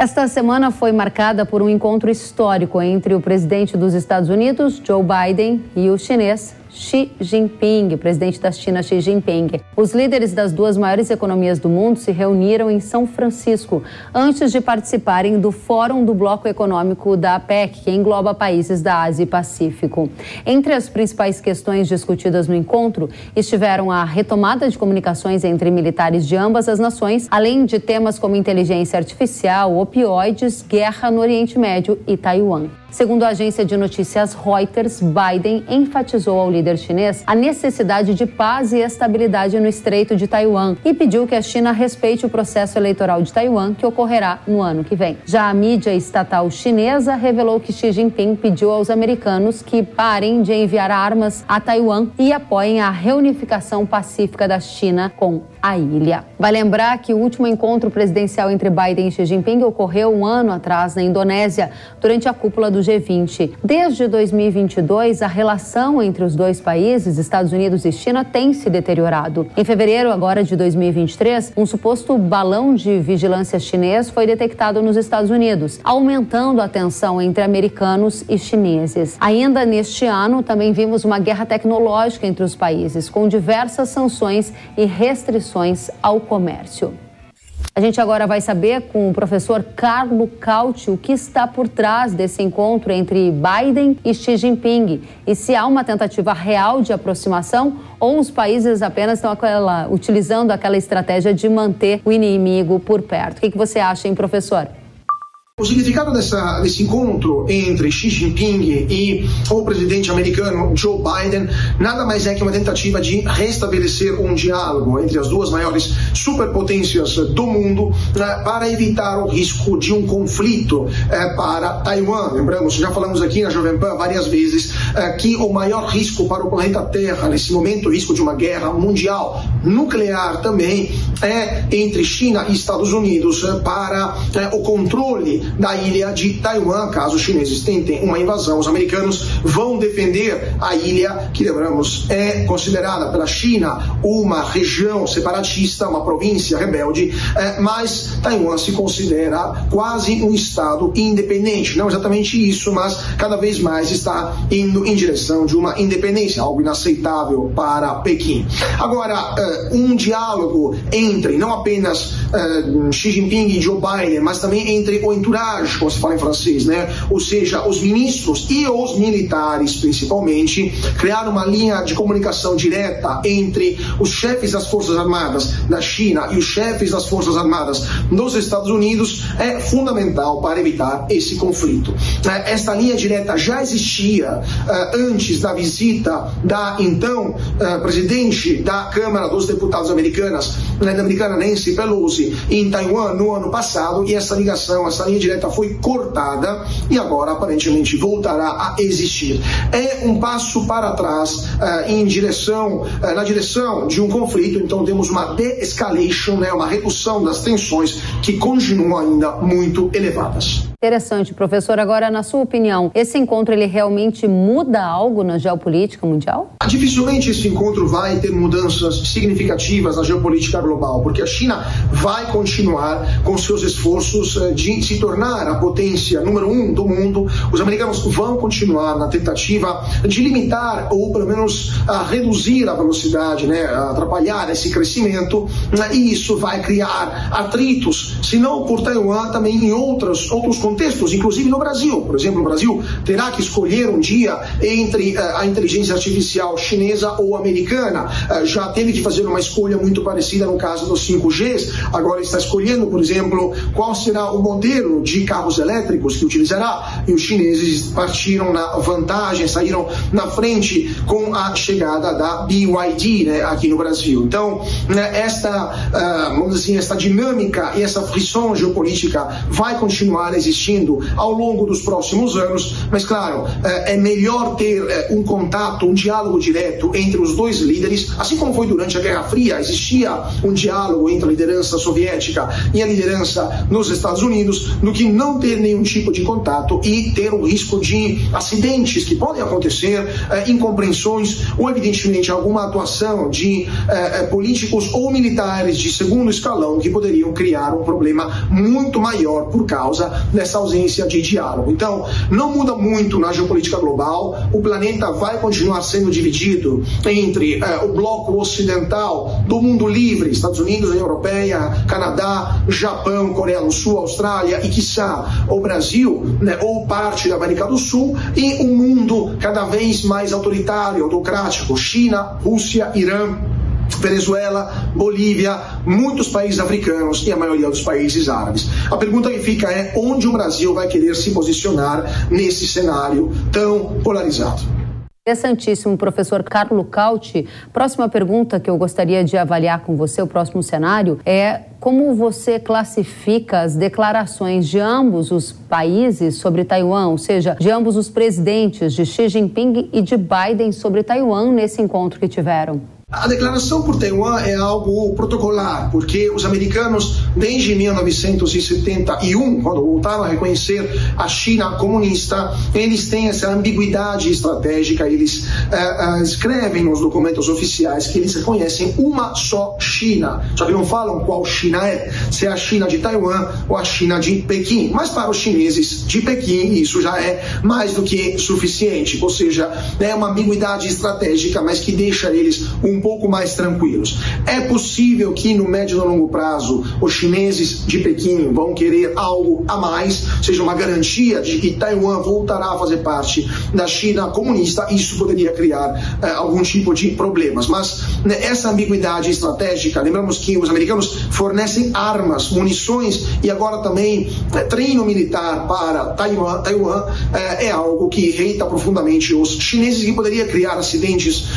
Esta semana foi marcada por um encontro histórico entre o presidente dos Estados Unidos, Joe Biden, e o chinês Xi Jinping, presidente da China Xi Jinping. Os líderes das duas maiores economias do mundo se reuniram em São Francisco antes de participarem do Fórum do Bloco Econômico da APEC, que engloba países da Ásia e Pacífico. Entre as principais questões discutidas no encontro estiveram a retomada de comunicações entre militares de ambas as nações, além de temas como inteligência artificial, opioides, guerra no Oriente Médio e Taiwan. Segundo a agência de notícias Reuters, Biden enfatizou ao líder chinês a necessidade de paz e estabilidade no Estreito de Taiwan e pediu que a China respeite o processo eleitoral de Taiwan, que ocorrerá no ano que vem. Já a mídia estatal chinesa revelou que Xi Jinping pediu aos americanos que parem de enviar armas a Taiwan e apoiem a reunificação pacífica da China com a ilha. Vai lembrar que o último encontro presidencial entre Biden e Xi Jinping ocorreu um ano atrás na Indonésia, durante a cúpula do G20. Desde 2022, a relação entre os dois países, Estados Unidos e China, tem se deteriorado. Em fevereiro agora de 2023, um suposto balão de vigilância chinês foi detectado nos Estados Unidos, aumentando a tensão entre americanos e chineses. Ainda neste ano, também vimos uma guerra tecnológica entre os países, com diversas sanções e restrições ao comércio. A gente agora vai saber com o professor Carlo Cauti o que está por trás desse encontro entre Biden e Xi Jinping e se há uma tentativa real de aproximação ou os países apenas estão aquela, utilizando aquela estratégia de manter o inimigo por perto. O que, que você acha, hein, professor? O significado dessa, desse encontro entre Xi Jinping e o presidente americano Joe Biden nada mais é que uma tentativa de restabelecer um diálogo entre as duas maiores superpotências do mundo né, para evitar o risco de um conflito eh, para Taiwan. Lembramos, já falamos aqui na Jovem Pan várias vezes eh, que o maior risco para o planeta Terra nesse momento, o risco de uma guerra mundial nuclear também, é entre China e Estados Unidos eh, para o controle da ilha de Taiwan, caso os chineses tentem uma invasão. Os americanos vão defender a ilha, que lembramos é considerada pela China uma região separatista, uma província rebelde, é, mas Taiwan se considera quase um estado independente. Não exatamente isso, mas cada vez mais está indo em direção de uma independência, algo inaceitável para Pequim. Agora, é, um diálogo entre não apenas é, Xi Jinping e Joe Biden, mas também entre o entourage entourage, como se fala em francês, né? Ou seja, os ministros e os militares, principalmente, criaram uma linha de comunicação direta entre os chefes das Forças Armadas da China e os chefes das Forças Armadas dos Estados Unidos é fundamental para evitar esse conflito. É, esta linha direta já existia uh, antes da visita da então uh, presidente da Câmara dos Deputados americanas, né, americana Nancy Pelosi, em Taiwan no ano passado, e essa ligação, essa linha direta direta foi cortada e agora aparentemente voltará a existir. É um passo para trás uh, em direção, uh, na direção de um conflito, então temos uma de-escalation, né, uma redução das tensões que continuam ainda muito elevadas. Interessante, professor. Agora, na sua opinião, esse encontro ele realmente muda algo na geopolítica mundial? Dificilmente esse encontro vai ter mudanças significativas na geopolítica global, porque a China vai continuar com seus esforços eh, de se tornar a potência número um do mundo. Os americanos vão continuar na tentativa de limitar ou pelo menos a reduzir a velocidade, né, a atrapalhar esse crescimento, né, e isso vai criar atritos, se não por Taiwan, também em outros outros contextos, inclusive no Brasil. Por exemplo, o Brasil terá que escolher um dia entre uh, a inteligência artificial chinesa ou americana. Uh, já teve que fazer uma escolha muito parecida no caso dos 5Gs. Agora está escolhendo, por exemplo, qual será o modelo de carros elétricos que utilizará. E os chineses partiram na vantagem, saíram na frente com a chegada da BYD né, aqui no Brasil. Então, né, esta, uh, vamos dizer assim, esta dinâmica e essa frição geopolítica vai continuar a existir existindo ao longo dos próximos anos, mas claro, é melhor ter um contato, um diálogo direto entre os dois líderes, assim como foi durante a Guerra Fria, existia um diálogo entre a liderança soviética e a liderança nos Estados Unidos, do que não ter nenhum tipo de contato e ter o risco de acidentes que podem acontecer, incompreensões ou, evidentemente, alguma atuação de políticos ou militares de segundo escalão que poderiam criar um problema muito maior por causa dessa ausência de diálogo. Então, não muda muito na geopolítica global, o planeta vai continuar sendo dividido entre eh, o bloco ocidental do mundo livre, Estados Unidos, União Europeia, Canadá, Japão, Coreia do Sul, Austrália e, quiçá, o Brasil, né, ou parte da América do Sul, e um mundo cada vez mais autoritário, autocrático, China, Rússia, Irã, Venezuela, Bolívia, muitos países africanos e a maioria dos países árabes. A pergunta que fica é onde o Brasil vai querer se posicionar nesse cenário tão polarizado. Interessantíssimo, professor Carlo Cauti. Próxima pergunta que eu gostaria de avaliar com você, o próximo cenário, é como você classifica as declarações de ambos os países sobre Taiwan, ou seja, de ambos os presidentes, de Xi Jinping e de Biden sobre Taiwan nesse encontro que tiveram? A declaração por Taiwan é algo protocolar, porque os americanos, desde 1971, quando voltaram a reconhecer a China comunista, eles têm essa ambiguidade estratégica, eles uh, uh, escrevem nos documentos oficiais que eles reconhecem uma só China, só que não falam qual China é, se é a China de Taiwan ou a China de Pequim. Mas para os chineses de Pequim, isso já é mais do que suficiente, ou seja, é uma ambiguidade estratégica, mas que deixa eles um pouco mais tranquilos. É possível que no médio e longo prazo os chineses de Pequim vão querer algo a mais, seja uma garantia de que Taiwan voltará a fazer parte da China comunista. Isso poderia criar eh, algum tipo de problemas. Mas né, essa ambiguidade estratégica, lembramos que os americanos fornecem armas, munições e agora também eh, treino militar para Taiwan, Taiwan eh, é algo que irrita profundamente os chineses e poderia criar acidentes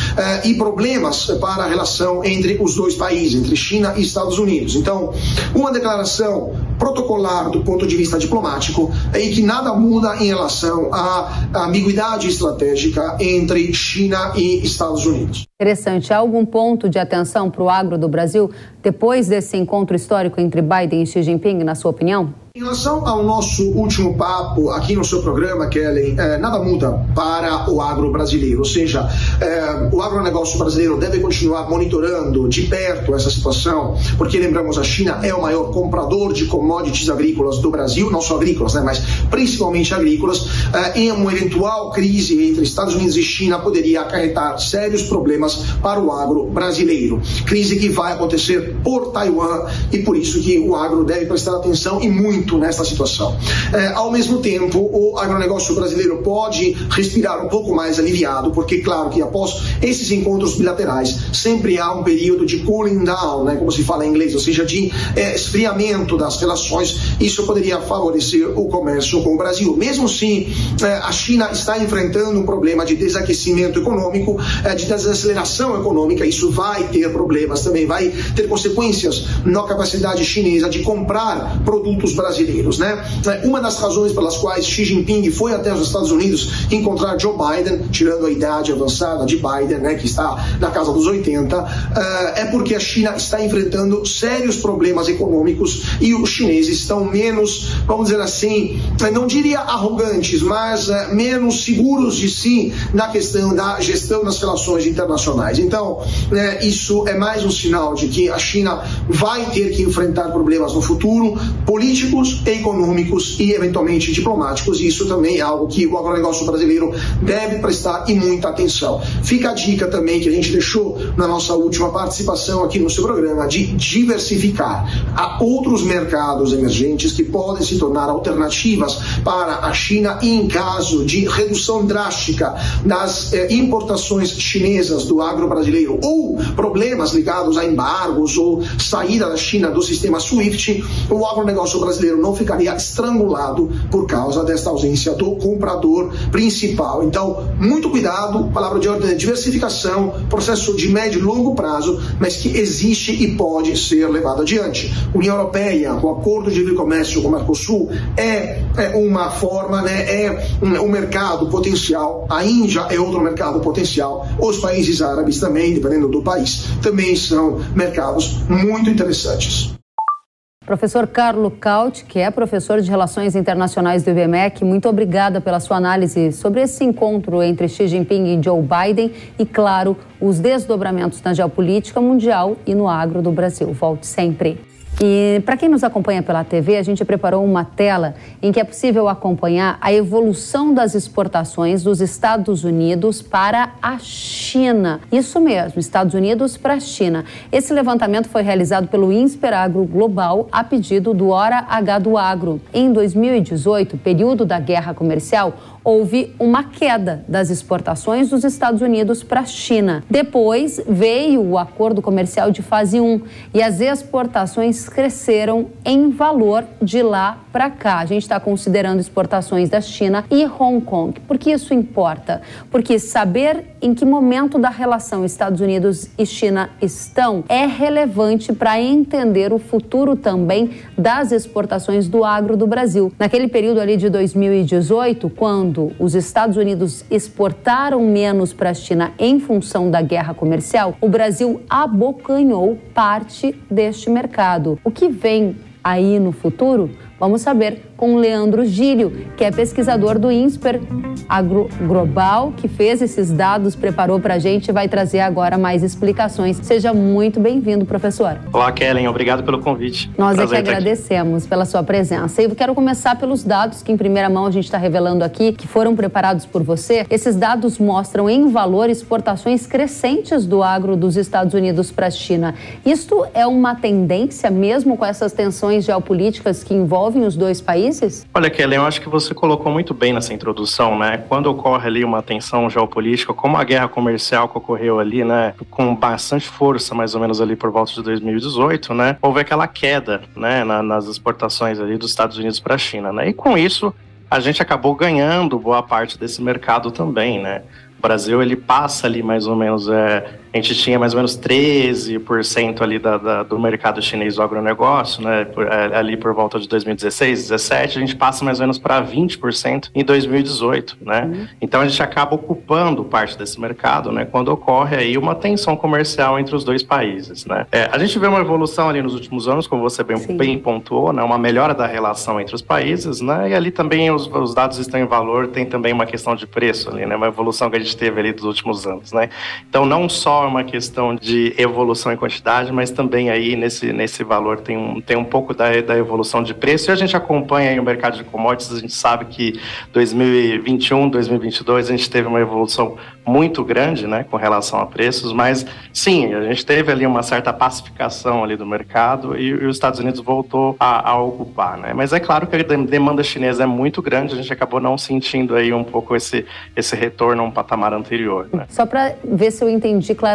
e problemas para a relação entre os dois países, entre China e Estados Unidos. Então, uma declaração protocolar do ponto de vista diplomático e que nada muda em relação à ambiguidade estratégica entre China e Estados Unidos. Interessante. Há algum ponto de atenção para o agro do Brasil depois desse encontro histórico entre Biden e Xi Jinping, na sua opinião? Em relação ao nosso último papo aqui no seu programa, Kellen, é, nada muda para o agro brasileiro. Ou seja, é, o agronegócio brasileiro deve continuar monitorando de perto essa situação, porque lembramos, a China é o maior comprador de commodities agrícolas do Brasil, não só agrícolas, né, mas principalmente agrícolas. É, em uma eventual crise entre Estados Unidos e China, poderia acarretar sérios problemas para o agro brasileiro. Crise que vai acontecer por Taiwan e por isso que o agro deve prestar atenção e muito nesta situação. É, ao mesmo tempo, o agronegócio brasileiro pode respirar um pouco mais aliviado, porque, claro, que após esses encontros bilaterais, sempre há um período de cooling down, né, como se fala em inglês, ou seja, de é, esfriamento das relações. Isso poderia favorecer o comércio com o Brasil. Mesmo se é, a China está enfrentando um problema de desaquecimento econômico, é, de desaceleração econômica, isso vai ter problemas também, vai ter consequências na capacidade chinesa de comprar produtos brasileiros né? É, uma das razões pelas quais Xi Jinping foi até os Estados Unidos encontrar Joe Biden, tirando a idade avançada de Biden, né, que está na casa dos 80, uh, é porque a China está enfrentando sérios problemas econômicos e os chineses estão menos, vamos dizer assim, não diria arrogantes, mas uh, menos seguros de si na questão da gestão das relações internacionais. Então, uh, isso é mais um sinal de que a China vai ter que enfrentar problemas no futuro políticos econômicos e eventualmente diplomáticos. E isso também é algo que o agronegócio brasileiro deve prestar e muita atenção. Fica a dica também que a gente deixou na nossa última participação aqui no seu programa de diversificar. Há outros mercados emergentes que podem se tornar alternativas para a China em caso de redução drástica das eh, importações chinesas do agro brasileiro ou problemas ligados a embargos ou saída da China do sistema SWIFT, o agronegócio brasileiro não ficaria estrangulado por causa desta ausência do comprador principal. Então, muito cuidado, palavra de ordem é diversificação, processo de médio e longo prazo, mas que existe e pode ser levado adiante. União Europeia, o acordo de livre comércio com o Mercosul, é, é uma forma, né, é um, um mercado potencial. A Índia é outro mercado potencial. Os países árabes também, dependendo do país, também são mercados muito interessantes. Professor Carlo Caut, que é professor de Relações Internacionais do IBMEC, muito obrigada pela sua análise sobre esse encontro entre Xi Jinping e Joe Biden e, claro, os desdobramentos na geopolítica mundial e no agro do Brasil. Volte sempre. E para quem nos acompanha pela TV, a gente preparou uma tela em que é possível acompanhar a evolução das exportações dos Estados Unidos para a China. Isso mesmo, Estados Unidos para a China. Esse levantamento foi realizado pelo INSPER Agro Global a pedido do Hora H do Agro. Em 2018, período da guerra comercial, houve uma queda das exportações dos Estados Unidos para a China. Depois veio o acordo comercial de fase 1 e as exportações cresceram em valor de lá para cá. A gente está considerando exportações da China e Hong Kong. Por que isso importa? Porque saber em que momento da relação Estados Unidos e China estão é relevante para entender o futuro também das exportações do agro do Brasil. Naquele período ali de 2018, quando quando os Estados Unidos exportaram menos para a China em função da guerra comercial, o Brasil abocanhou parte deste mercado. O que vem aí no futuro? Vamos saber com Leandro Gílio, que é pesquisador do INSPER Agro Global, que fez esses dados, preparou para a gente e vai trazer agora mais explicações. Seja muito bem-vindo, professor. Olá, Kellen. Obrigado pelo convite. Nós Prazer é que agradecemos pela sua presença. E eu quero começar pelos dados que, em primeira mão, a gente está revelando aqui, que foram preparados por você. Esses dados mostram, em valor, exportações crescentes do agro dos Estados Unidos para a China. Isto é uma tendência, mesmo com essas tensões geopolíticas que envolvem os dois países? Olha, Kelly, eu acho que você colocou muito bem nessa introdução, né? Quando ocorre ali uma tensão geopolítica, como a guerra comercial que ocorreu ali, né, com bastante força, mais ou menos ali por volta de 2018, né, houve aquela queda, né, na, nas exportações ali dos Estados Unidos para a China, né? E com isso, a gente acabou ganhando boa parte desse mercado também, né? O Brasil ele passa ali mais ou menos é, a gente tinha mais ou menos 13% ali da, da, do mercado chinês do agronegócio, né, por, é, ali por volta de 2016, 2017, a gente passa mais ou menos para 20% em 2018, né? Uhum. Então a gente acaba ocupando parte desse mercado, né, quando ocorre aí uma tensão comercial entre os dois países, né? É, a gente vê uma evolução ali nos últimos anos, como você bem, bem pontuou, né, uma melhora da relação entre os países, né? E ali também os, os dados estão em valor, tem também uma questão de preço ali, né? Uma evolução que a gente teve ali dos últimos anos, né? Então não só é uma questão de evolução em quantidade, mas também aí nesse, nesse valor tem um, tem um pouco da, da evolução de preço. E a gente acompanha aí o mercado de commodities, a gente sabe que 2021, 2022 a gente teve uma evolução muito grande, né, com relação a preços, mas sim, a gente teve ali uma certa pacificação ali do mercado e, e os Estados Unidos voltou a, a, ocupar, né? Mas é claro que a demanda chinesa é muito grande, a gente acabou não sentindo aí um pouco esse, esse retorno a um patamar anterior, né? Só para ver se eu entendi claramente,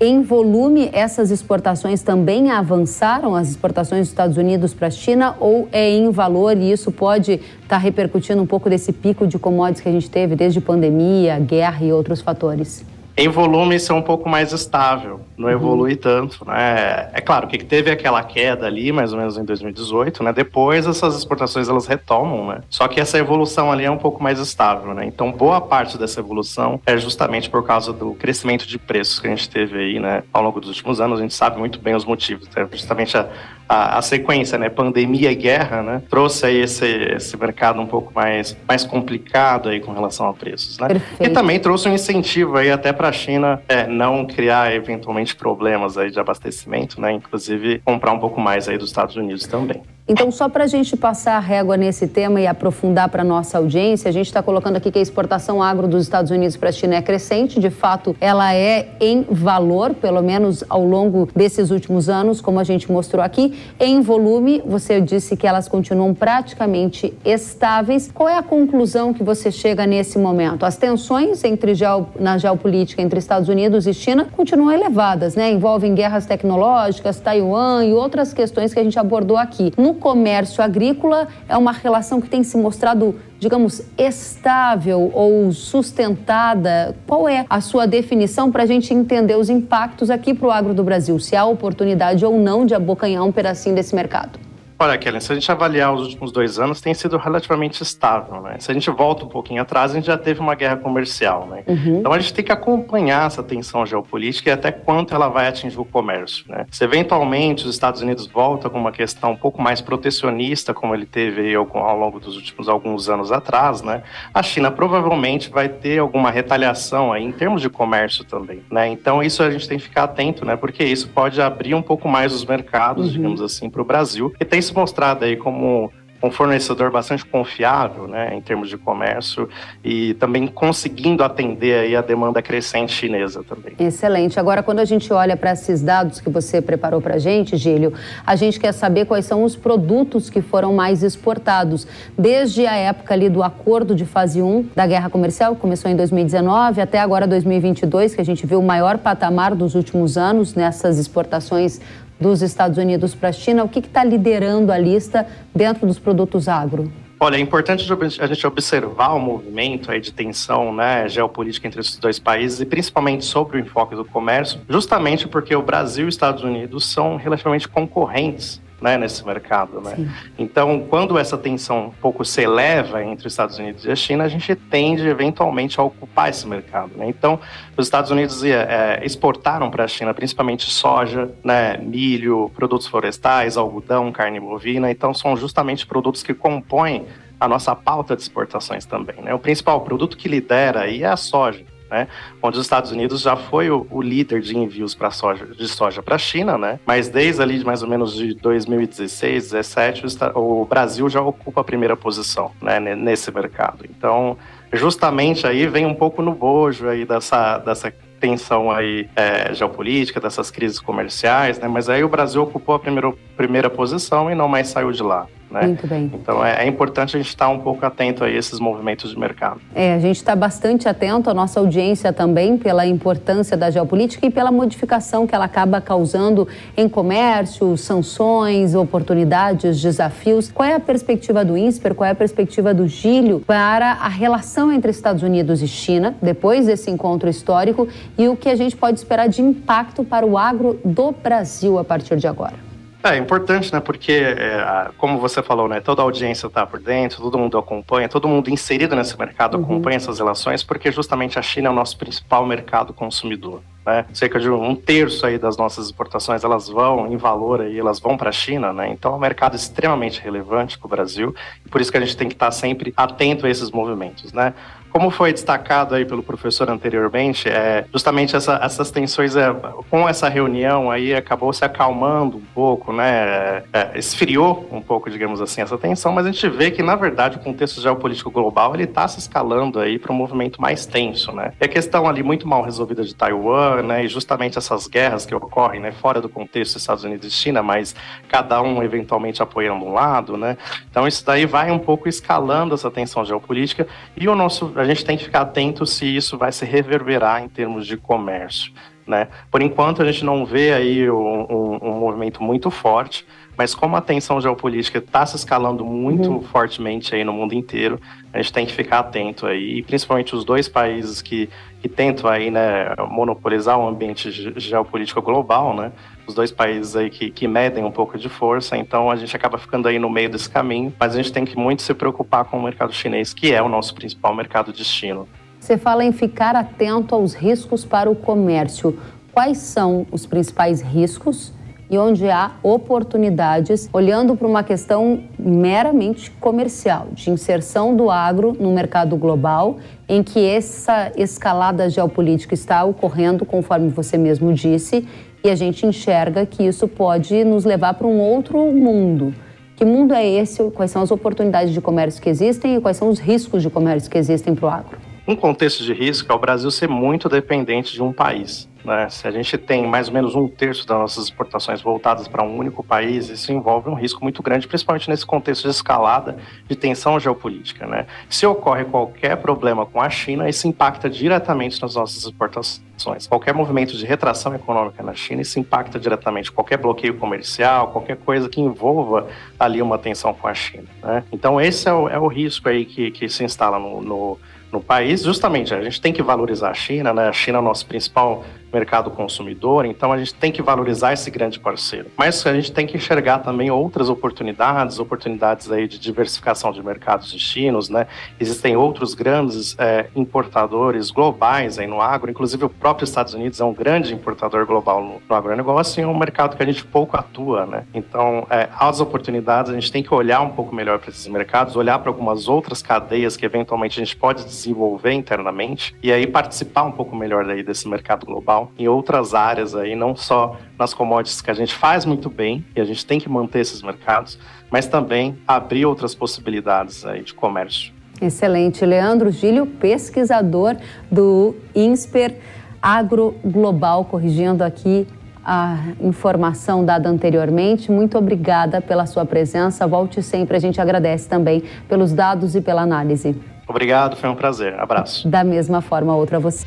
em volume essas exportações também avançaram, as exportações dos Estados Unidos para a China, ou é em valor e isso pode estar tá repercutindo um pouco desse pico de commodities que a gente teve desde pandemia, guerra e outros fatores? Em volume, isso é um pouco mais estável, não uhum. evolui tanto, né? É claro que teve aquela queda ali, mais ou menos em 2018, né? Depois essas exportações elas retomam, né? Só que essa evolução ali é um pouco mais estável, né? Então, boa parte dessa evolução é justamente por causa do crescimento de preços que a gente teve aí, né? Ao longo dos últimos anos, a gente sabe muito bem os motivos, né? justamente a, a, a, sequência, né, pandemia e guerra, né, trouxe aí esse, esse mercado um pouco mais, mais complicado aí com relação a preços, né? Perfeito. E também trouxe um incentivo aí até para a China é, não criar eventualmente problemas aí de abastecimento, né, inclusive comprar um pouco mais aí dos Estados Unidos também. Então, só para a gente passar a régua nesse tema e aprofundar para a nossa audiência, a gente está colocando aqui que a exportação agro dos Estados Unidos para a China é crescente. De fato, ela é em valor, pelo menos ao longo desses últimos anos, como a gente mostrou aqui. Em volume, você disse que elas continuam praticamente estáveis. Qual é a conclusão que você chega nesse momento? As tensões entre na geopolítica entre Estados Unidos e China continuam elevadas, né? Envolvem guerras tecnológicas, Taiwan e outras questões que a gente abordou aqui. No comércio agrícola é uma relação que tem se mostrado, digamos, estável ou sustentada? Qual é a sua definição para a gente entender os impactos aqui para o agro do Brasil? Se há oportunidade ou não de abocanhar um pedacinho desse mercado? Olha, Kellen, se a gente avaliar os últimos dois anos, tem sido relativamente estável, né? Se a gente volta um pouquinho atrás, a gente já teve uma guerra comercial, né? Uhum. Então a gente tem que acompanhar essa tensão geopolítica e até quanto ela vai atingir o comércio, né? Se eventualmente os Estados Unidos voltam com uma questão um pouco mais protecionista, como ele teve ao, ao longo dos últimos alguns anos atrás, né? A China provavelmente vai ter alguma retaliação aí em termos de comércio também, né? Então isso a gente tem que ficar atento, né? Porque isso pode abrir um pouco mais os mercados, uhum. digamos assim, para o Brasil e tem se mostrado aí como um fornecedor bastante confiável, né, em termos de comércio e também conseguindo atender aí a demanda crescente chinesa também. Excelente. Agora, quando a gente olha para esses dados que você preparou para a gente, Gílio, a gente quer saber quais são os produtos que foram mais exportados desde a época ali do acordo de fase 1 da guerra comercial, que começou em 2019, até agora 2022, que a gente viu o maior patamar dos últimos anos nessas exportações dos Estados Unidos para a China, o que está liderando a lista dentro dos produtos agro? Olha, é importante a gente observar o movimento aí de tensão né, geopolítica entre esses dois países e principalmente sobre o enfoque do comércio, justamente porque o Brasil e os Estados Unidos são relativamente concorrentes né, nesse mercado. Né? Então, quando essa tensão um pouco se eleva entre os Estados Unidos e a China, a gente tende eventualmente a ocupar esse mercado. Né? Então, os Estados Unidos é, exportaram para a China principalmente soja, né, milho, produtos florestais, algodão, carne bovina. Então, são justamente produtos que compõem a nossa pauta de exportações também. Né? O principal produto que lidera aí é a soja né? Onde os Estados Unidos já foi o, o líder de envios para soja, de soja para a China, né? Mas desde ali mais ou menos de 2016, 2017, o, o Brasil já ocupa a primeira posição, né? Nesse mercado. Então, justamente aí vem um pouco no bojo aí dessa, dessa tensão aí é, geopolítica, dessas crises comerciais, né? Mas aí o Brasil ocupou a primeira, primeira posição e não mais saiu de lá. Né? Muito bem. Então é, é, importante a gente estar um pouco atento a esses movimentos de mercado. É, a gente está bastante atento, a nossa audiência também, pela importância da geopolítica e pela modificação que ela acaba causando em comércio, sanções, oportunidades, desafios. Qual é a perspectiva do INSPER, qual é a perspectiva do Gílio para a relação entre Estados Unidos e China, depois desse encontro histórico, e o que a gente pode esperar de impacto para o agro do Brasil a partir de agora? É importante, né? Porque, é, como você falou, né? Toda a audiência está por dentro, todo mundo acompanha, todo mundo inserido nesse mercado uhum. acompanha essas relações, porque justamente a China é o nosso principal mercado consumidor. Né? Cerca de um terço aí das nossas exportações elas vão em valor aí, elas vão para a China, né? Então é um mercado extremamente relevante para o Brasil e por isso que a gente tem que estar sempre atento a esses movimentos, né? Como foi destacado aí pelo professor anteriormente, é, justamente essa, essas tensões é, com essa reunião aí acabou se acalmando um pouco, né? É, esfriou um pouco, digamos assim, essa tensão, mas a gente vê que na verdade o contexto geopolítico global ele está se escalando aí para um movimento mais tenso, né? E a questão ali muito mal resolvida de Taiwan, né? E justamente essas guerras que ocorrem, né? Fora do contexto Estados Unidos e China, mas cada um eventualmente apoiando um lado, né? Então isso daí vai um pouco escalando essa tensão geopolítica e o nosso a gente tem que ficar atento se isso vai se reverberar em termos de comércio. Né? Por enquanto, a gente não vê aí um, um, um movimento muito forte, mas como a tensão geopolítica está se escalando muito uhum. fortemente aí no mundo inteiro, a gente tem que ficar atento aí, e principalmente os dois países que, que tentam aí, né, monopolizar o ambiente geopolítico global, né, os dois países aí que, que medem um pouco de força, então a gente acaba ficando aí no meio desse caminho, mas a gente tem que muito se preocupar com o mercado chinês, que é o nosso principal mercado destino. Você fala em ficar atento aos riscos para o comércio. Quais são os principais riscos e onde há oportunidades, olhando para uma questão meramente comercial, de inserção do agro no mercado global, em que essa escalada geopolítica está ocorrendo, conforme você mesmo disse, e a gente enxerga que isso pode nos levar para um outro mundo. Que mundo é esse? Quais são as oportunidades de comércio que existem e quais são os riscos de comércio que existem para o agro? Um contexto de risco é o Brasil ser muito dependente de um país. Né? Se a gente tem mais ou menos um terço das nossas exportações voltadas para um único país, isso envolve um risco muito grande, principalmente nesse contexto de escalada de tensão geopolítica. Né? Se ocorre qualquer problema com a China, isso impacta diretamente nas nossas exportações. Qualquer movimento de retração econômica na China, isso impacta diretamente. Qualquer bloqueio comercial, qualquer coisa que envolva ali uma tensão com a China. Né? Então, esse é o, é o risco aí que, que se instala no, no no país, justamente a gente tem que valorizar a China, né? A China é o nosso principal mercado consumidor, então a gente tem que valorizar esse grande parceiro. Mas a gente tem que enxergar também outras oportunidades, oportunidades aí de diversificação de mercados destinos, né? Existem outros grandes é, importadores globais aí no agro, inclusive o próprio Estados Unidos é um grande importador global no, no agronegócio e é um mercado que a gente pouco atua, né? Então, é, as oportunidades, a gente tem que olhar um pouco melhor para esses mercados, olhar para algumas outras cadeias que eventualmente a gente pode desenvolver internamente e aí participar um pouco melhor daí desse mercado global em outras áreas aí, não só nas commodities que a gente faz muito bem e a gente tem que manter esses mercados, mas também abrir outras possibilidades aí de comércio. Excelente. Leandro Gílio, pesquisador do INSPER Agro Global, corrigindo aqui a informação dada anteriormente. Muito obrigada pela sua presença. Volte sempre. A gente agradece também pelos dados e pela análise. Obrigado, foi um prazer. Abraço. Da mesma forma, outra a você.